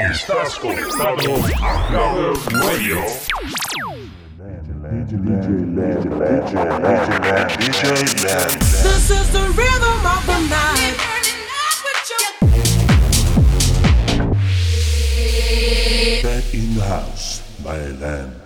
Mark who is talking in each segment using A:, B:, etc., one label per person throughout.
A: Estás conectado a Clubbers Radio.
B: This is the rhythm of the night.
C: Back in the house, my land.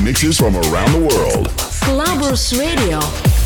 D: Mixes from around the world.
E: Clubbers Radio.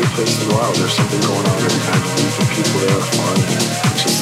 F: any place
G: in
B: the wild, there's something going on every time. the people there are fun. It's just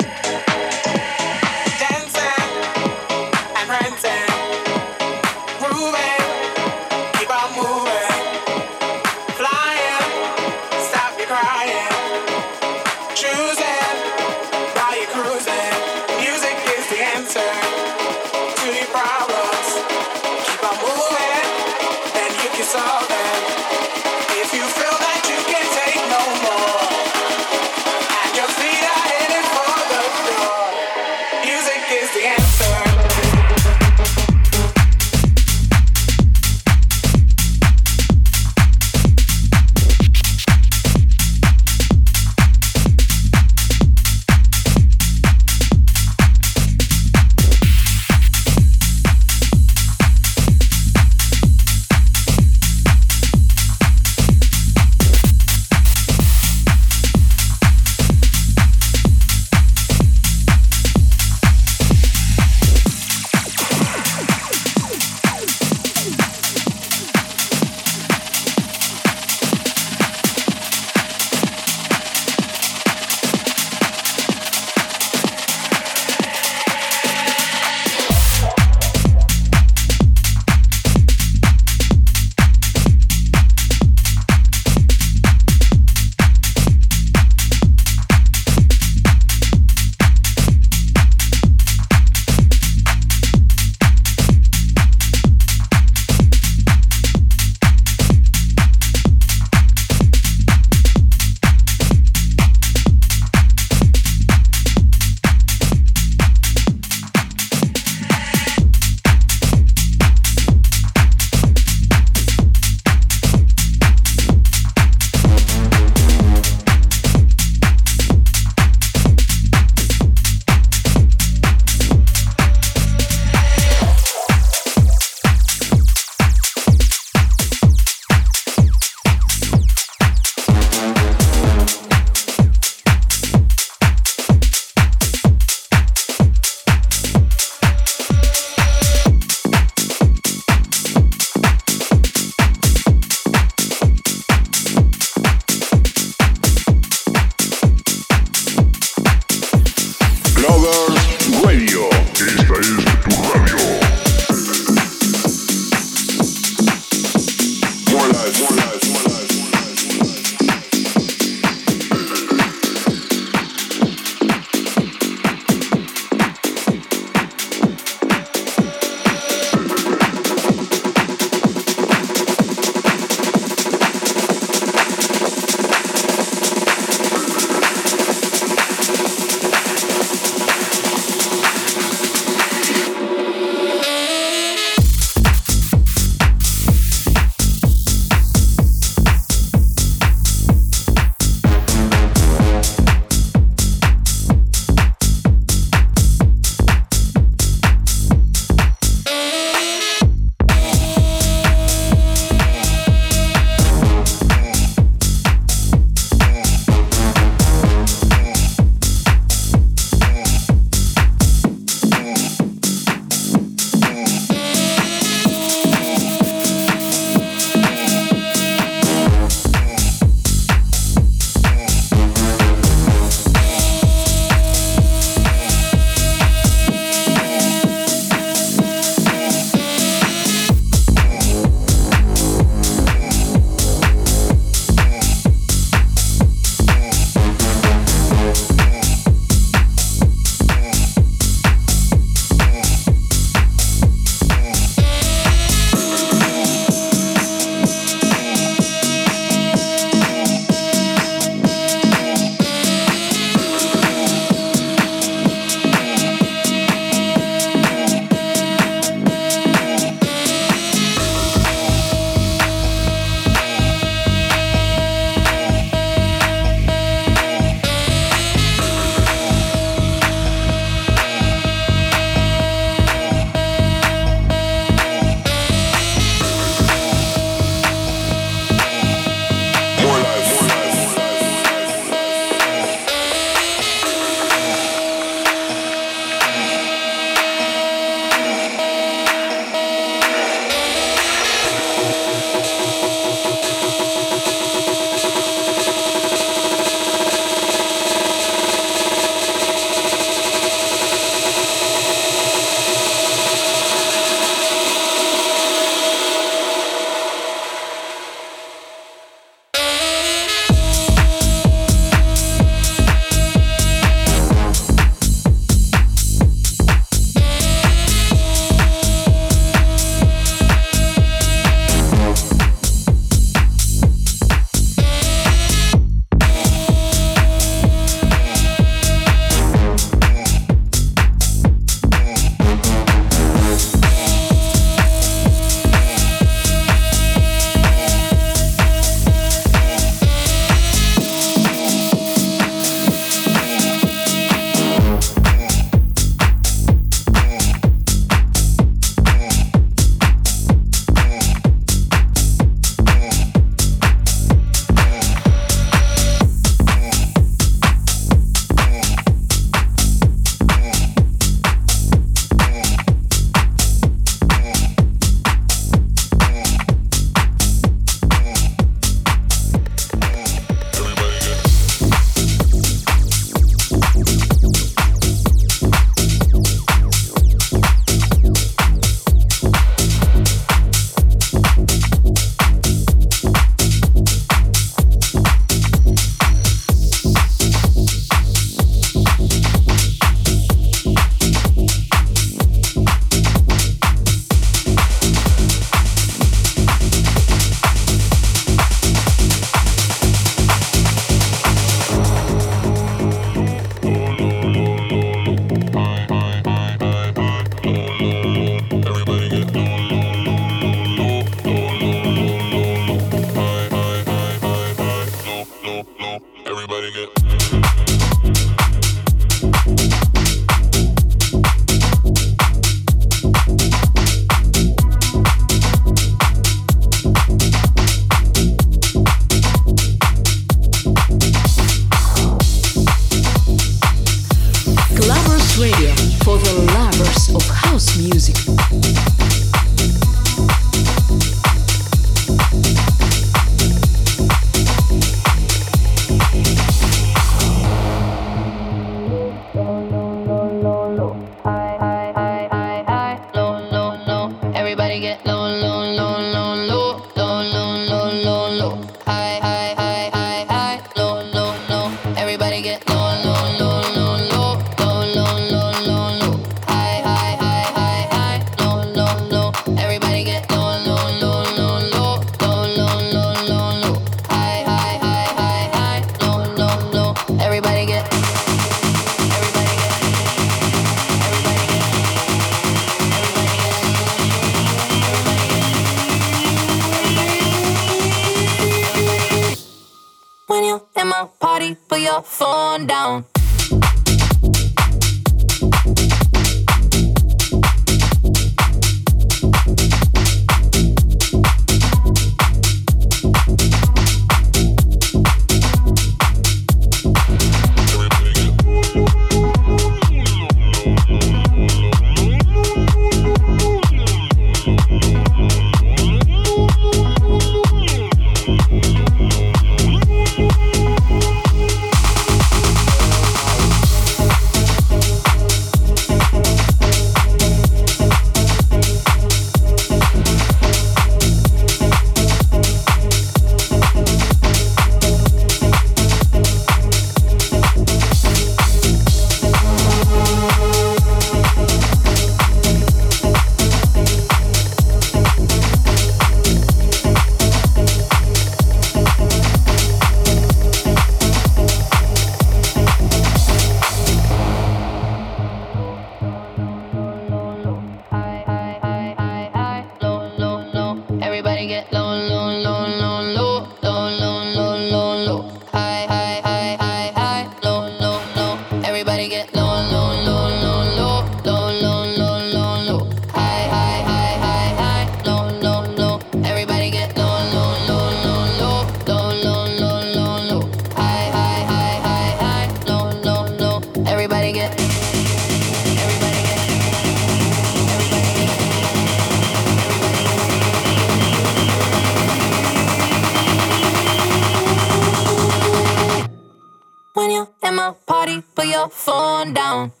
H: phone down.